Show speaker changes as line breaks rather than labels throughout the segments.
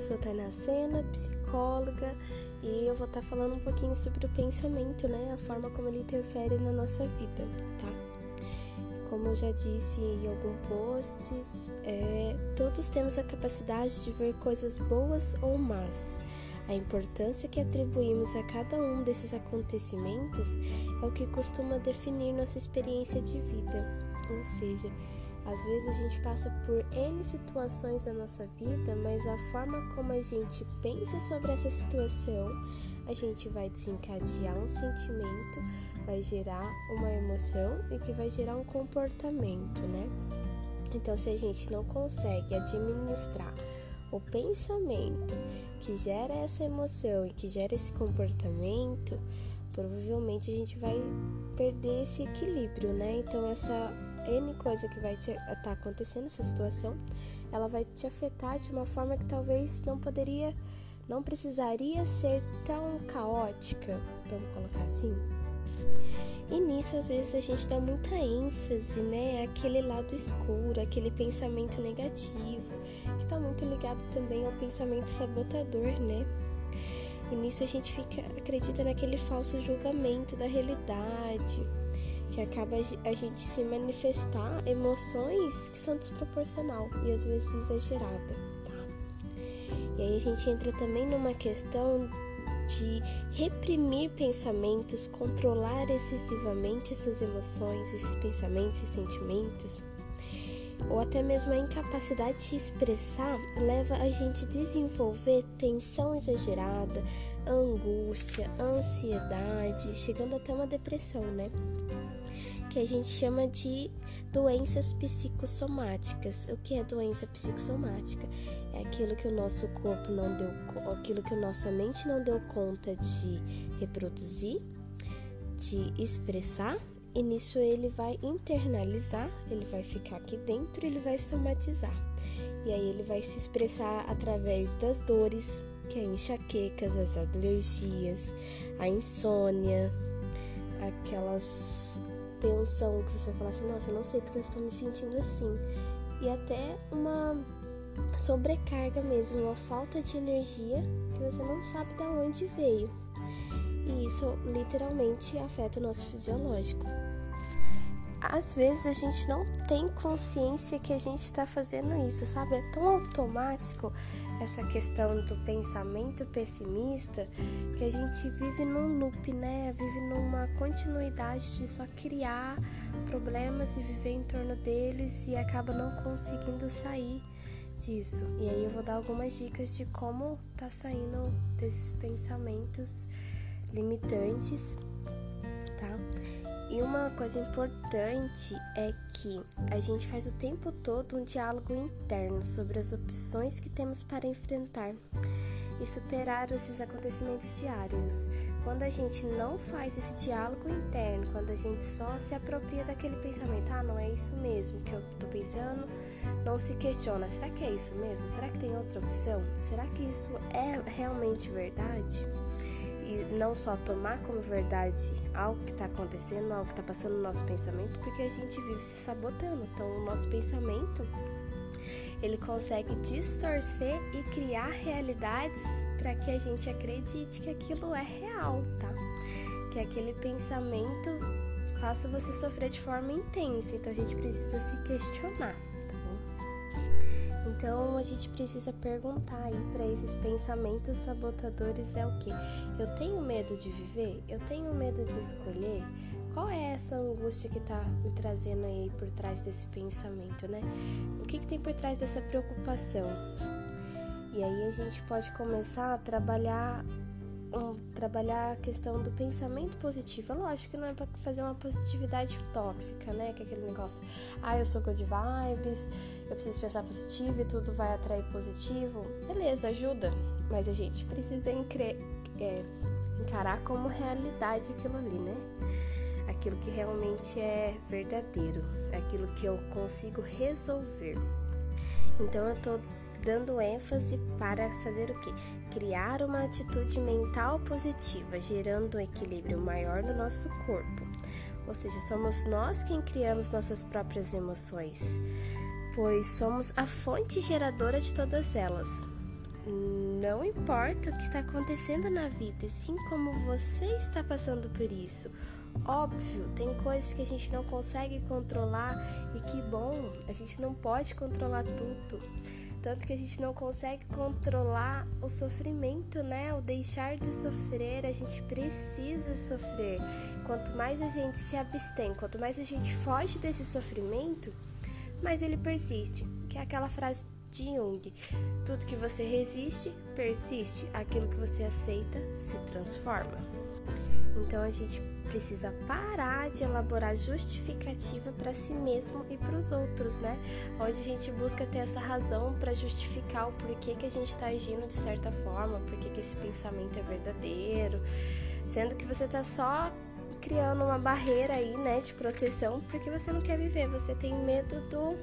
Sou Tainá Sena, psicóloga, e eu vou estar tá falando um pouquinho sobre o pensamento, né? A forma como ele interfere na nossa vida, tá? Como eu já disse em alguns posts, é, todos temos a capacidade de ver coisas boas ou más. A importância que atribuímos a cada um desses acontecimentos é o que costuma definir nossa experiência de vida, ou seja, às vezes a gente passa por N situações na nossa vida, mas a forma como a gente pensa sobre essa situação, a gente vai desencadear um sentimento, vai gerar uma emoção e que vai gerar um comportamento, né? Então, se a gente não consegue administrar o pensamento que gera essa emoção e que gera esse comportamento, provavelmente a gente vai perder esse equilíbrio, né? Então, essa N coisa que vai estar tá acontecendo essa situação, ela vai te afetar de uma forma que talvez não poderia, não precisaria ser tão caótica, vamos colocar assim. E nisso, às vezes, a gente dá muita ênfase, né? Aquele lado escuro, aquele pensamento negativo, que está muito ligado também ao pensamento sabotador, né? E nisso a gente fica, acredita naquele falso julgamento da realidade, que acaba a gente se manifestar emoções que são desproporcional e às vezes exagerada, tá? E aí a gente entra também numa questão de reprimir pensamentos, controlar excessivamente essas emoções, esses pensamentos e sentimentos, ou até mesmo a incapacidade de expressar leva a gente a desenvolver tensão exagerada, angústia, ansiedade, chegando até uma depressão, né? Que a gente chama de doenças psicossomáticas. O que é doença psicossomática? É aquilo que o nosso corpo não deu, aquilo que a nossa mente não deu conta de reproduzir, de expressar, e nisso ele vai internalizar, ele vai ficar aqui dentro, ele vai somatizar. E aí ele vai se expressar através das dores, que é enxaquecas, as alergias, a insônia, aquelas tensão que você vai falar assim, nossa, eu não sei porque eu estou me sentindo assim. E até uma sobrecarga mesmo, uma falta de energia que você não sabe de onde veio. E isso literalmente afeta o nosso fisiológico. Às vezes a gente não tem consciência que a gente está fazendo isso, sabe? É tão automático essa questão do pensamento pessimista que a gente vive num loop, né? Vive numa continuidade de só criar problemas e viver em torno deles e acaba não conseguindo sair disso. E aí eu vou dar algumas dicas de como tá saindo desses pensamentos limitantes? E uma coisa importante é que a gente faz o tempo todo um diálogo interno sobre as opções que temos para enfrentar e superar esses acontecimentos diários. Quando a gente não faz esse diálogo interno, quando a gente só se apropria daquele pensamento, ah, não é isso mesmo que eu tô pensando, não se questiona, será que é isso mesmo? Será que tem outra opção? Será que isso é realmente verdade? E não só tomar como verdade algo que está acontecendo, algo que está passando no nosso pensamento, porque a gente vive se sabotando. Então, o nosso pensamento ele consegue distorcer e criar realidades para que a gente acredite que aquilo é real, tá? Que aquele pensamento faça você sofrer de forma intensa. Então, a gente precisa se questionar. Então a gente precisa perguntar aí para esses pensamentos sabotadores é o que? Eu tenho medo de viver? Eu tenho medo de escolher? Qual é essa angústia que está me trazendo aí por trás desse pensamento, né? O que, que tem por trás dessa preocupação? E aí a gente pode começar a trabalhar um, trabalhar a questão do pensamento positivo. Lógico que não é para fazer uma positividade tóxica, né? Que é aquele negócio, ah, eu sou good vibes, eu preciso pensar positivo e tudo vai atrair positivo. Beleza, ajuda, mas a gente precisa é, encarar como realidade aquilo ali, né? Aquilo que realmente é verdadeiro, aquilo que eu consigo resolver. Então eu tô dando ênfase para fazer o que? Criar uma atitude mental positiva, gerando um equilíbrio maior no nosso corpo. Ou seja, somos nós quem criamos nossas próprias emoções, pois somos a fonte geradora de todas elas. não importa o que está acontecendo na vida, sim como você está passando por isso. Óbvio, tem coisas que a gente não consegue controlar e que bom, a gente não pode controlar tudo. Tanto que a gente não consegue controlar o sofrimento, né? O deixar de sofrer, a gente precisa sofrer. Quanto mais a gente se abstém, quanto mais a gente foge desse sofrimento, mais ele persiste. Que é aquela frase de Jung: tudo que você resiste, persiste. Aquilo que você aceita, se transforma. Então a gente precisa parar de elaborar justificativa para si mesmo e para os outros, né? Onde a gente busca ter essa razão para justificar o porquê que a gente está agindo de certa forma, porquê que esse pensamento é verdadeiro, sendo que você está só criando uma barreira aí, né, de proteção, porque você não quer viver, você tem medo do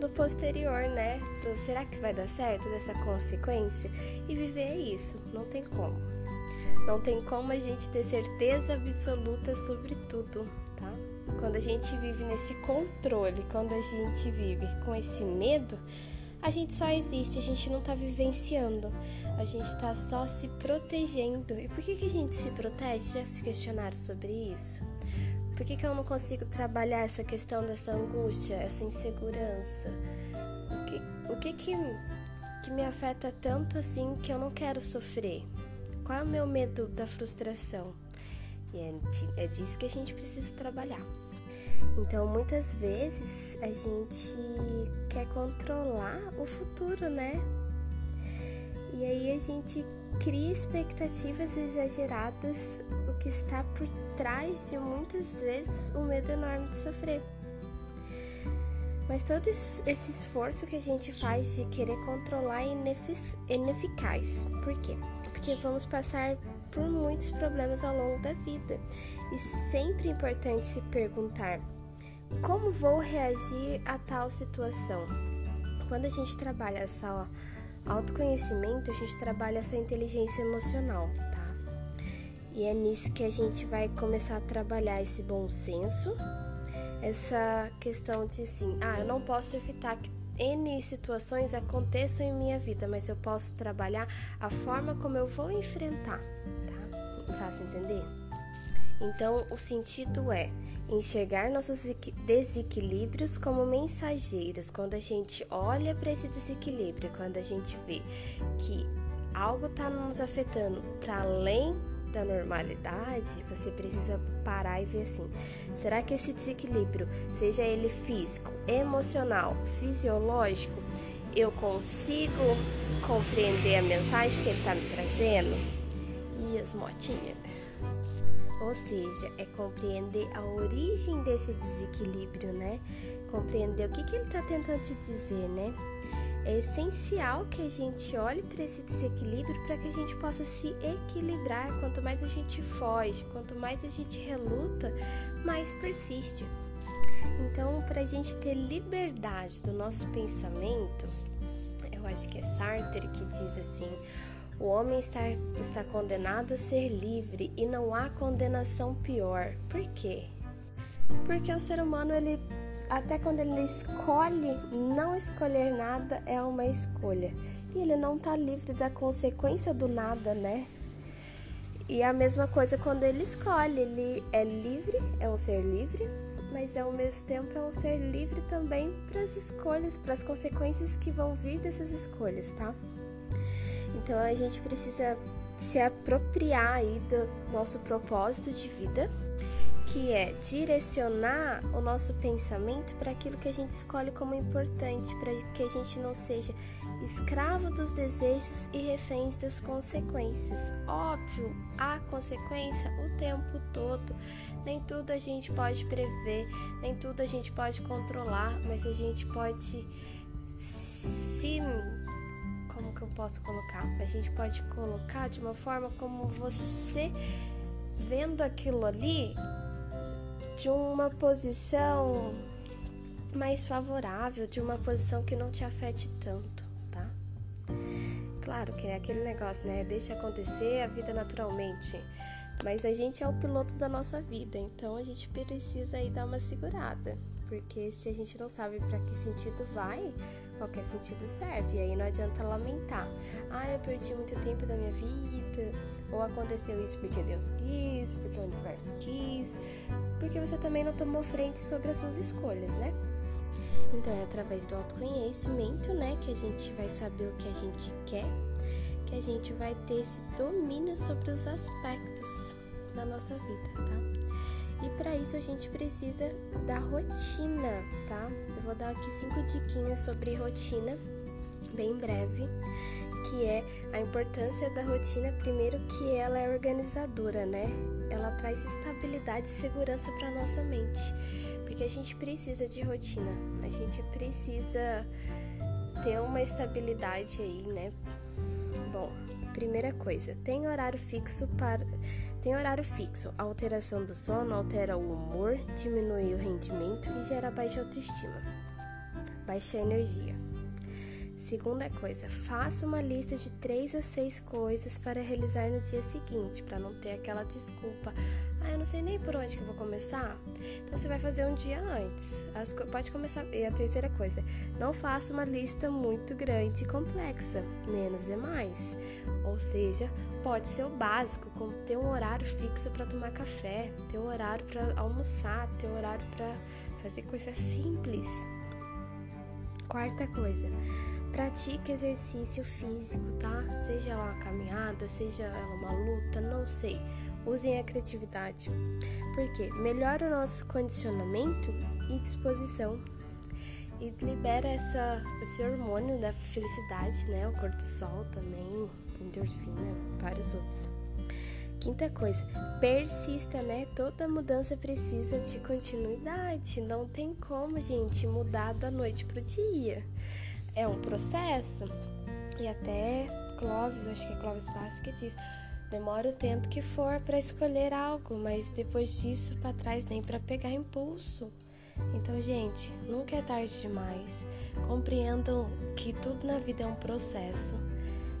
do posterior, né? Do será que vai dar certo dessa consequência? E viver é isso, não tem como. Não tem como a gente ter certeza absoluta sobre tudo, tá? Quando a gente vive nesse controle, quando a gente vive com esse medo, a gente só existe, a gente não tá vivenciando, a gente tá só se protegendo. E por que, que a gente se protege? Já se questionaram sobre isso? Por que, que eu não consigo trabalhar essa questão dessa angústia, essa insegurança? O que, o que, que, que me afeta tanto assim que eu não quero sofrer? Qual é o meu medo da frustração? E é, é disso que a gente precisa trabalhar. Então, muitas vezes a gente quer controlar o futuro, né? E aí a gente cria expectativas exageradas, o que está por trás de muitas vezes o medo enorme de sofrer. Mas todo esse esforço que a gente faz de querer controlar é ineficaz. Por quê? Porque vamos passar por muitos problemas ao longo da vida. E sempre é importante se perguntar: como vou reagir a tal situação? Quando a gente trabalha essa autoconhecimento, a gente trabalha essa inteligência emocional, tá? E é nisso que a gente vai começar a trabalhar esse bom senso, essa questão de assim, ah, eu não posso evitar que N situações aconteçam em minha vida, mas eu posso trabalhar a forma como eu vou enfrentar, tá? Fácil entender? Então, o sentido é enxergar nossos desequilíbrios como mensageiros. Quando a gente olha para esse desequilíbrio, quando a gente vê que algo está nos afetando para além da normalidade, você precisa parar e ver assim: será que esse desequilíbrio, seja ele físico, emocional, fisiológico, eu consigo compreender a mensagem que ele está me trazendo? E as motinhas? Ou seja, é compreender a origem desse desequilíbrio, né? Compreender o que, que ele está tentando te dizer, né? É essencial que a gente olhe para esse desequilíbrio para que a gente possa se equilibrar. Quanto mais a gente foge, quanto mais a gente reluta, mais persiste. Então, para a gente ter liberdade do nosso pensamento, eu acho que é Sartre que diz assim: o homem está, está condenado a ser livre e não há condenação pior. Por quê? Porque o ser humano ele até quando ele escolhe não escolher nada, é uma escolha. E ele não está livre da consequência do nada, né? E a mesma coisa quando ele escolhe, ele é livre, é um ser livre, mas ao mesmo tempo é um ser livre também para as escolhas, para as consequências que vão vir dessas escolhas, tá? Então a gente precisa se apropriar aí do nosso propósito de vida que é direcionar o nosso pensamento para aquilo que a gente escolhe como importante, para que a gente não seja escravo dos desejos e reféns das consequências. Óbvio, há consequência o tempo todo. Nem tudo a gente pode prever, nem tudo a gente pode controlar, mas a gente pode se como que eu posso colocar? A gente pode colocar de uma forma como você vendo aquilo ali de uma posição mais favorável, de uma posição que não te afete tanto, tá? Claro que é aquele negócio, né? Deixa acontecer a vida naturalmente. Mas a gente é o piloto da nossa vida, então a gente precisa aí dar uma segurada, Porque se a gente não sabe para que sentido vai, qualquer sentido serve. E aí não adianta lamentar. Ah, eu perdi muito tempo da minha vida. Ou aconteceu isso porque Deus quis, porque o universo quis. Porque você também não tomou frente sobre as suas escolhas, né? Então é através do autoconhecimento, né, que a gente vai saber o que a gente quer, que a gente vai ter esse domínio sobre os aspectos da nossa vida, tá? E para isso a gente precisa da rotina, tá? Eu vou dar aqui cinco diquinhas sobre rotina, bem breve, que é a importância da rotina, primeiro que ela é organizadora, né? Ela traz estabilidade e segurança para nossa mente porque a gente precisa de rotina, a gente precisa ter uma estabilidade aí, né? Bom, primeira coisa, tem horário fixo para tem horário fixo. A alteração do sono altera o humor, diminui o rendimento e gera baixa autoestima, baixa energia. Segunda coisa, faça uma lista de 3 a 6 coisas para realizar no dia seguinte, para não ter aquela desculpa. Ah, eu não sei nem por onde que eu vou começar. Então você vai fazer um dia antes. As, pode começar. E a terceira coisa, não faça uma lista muito grande e complexa. Menos é mais. Ou seja, pode ser o básico, como ter um horário fixo para tomar café, ter um horário para almoçar, ter um horário para fazer coisas simples. Quarta coisa, pratique exercício físico, tá? Seja lá uma caminhada, seja ela uma luta, não sei usem a criatividade, porque melhora o nosso condicionamento e disposição e libera essa, esse hormônio da felicidade, né? O cortisol também, endorfina, vários outros. Quinta coisa, persista, né? Toda mudança precisa de continuidade. Não tem como, gente, mudar da noite pro dia. É um processo. E até Clóvis, acho que é Clóvis Bassi que diz: Demora o tempo que for para escolher algo, mas depois disso para trás nem para pegar impulso. Então, gente, nunca é tarde demais. Compreendam que tudo na vida é um processo,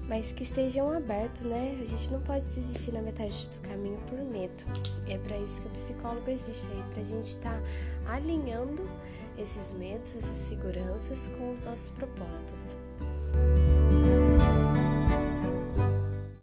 mas que estejam abertos, né? A gente não pode desistir na metade do caminho por medo. E é para isso que o psicólogo existe aí, para a gente estar tá alinhando esses medos, essas seguranças com os nossos propósitos.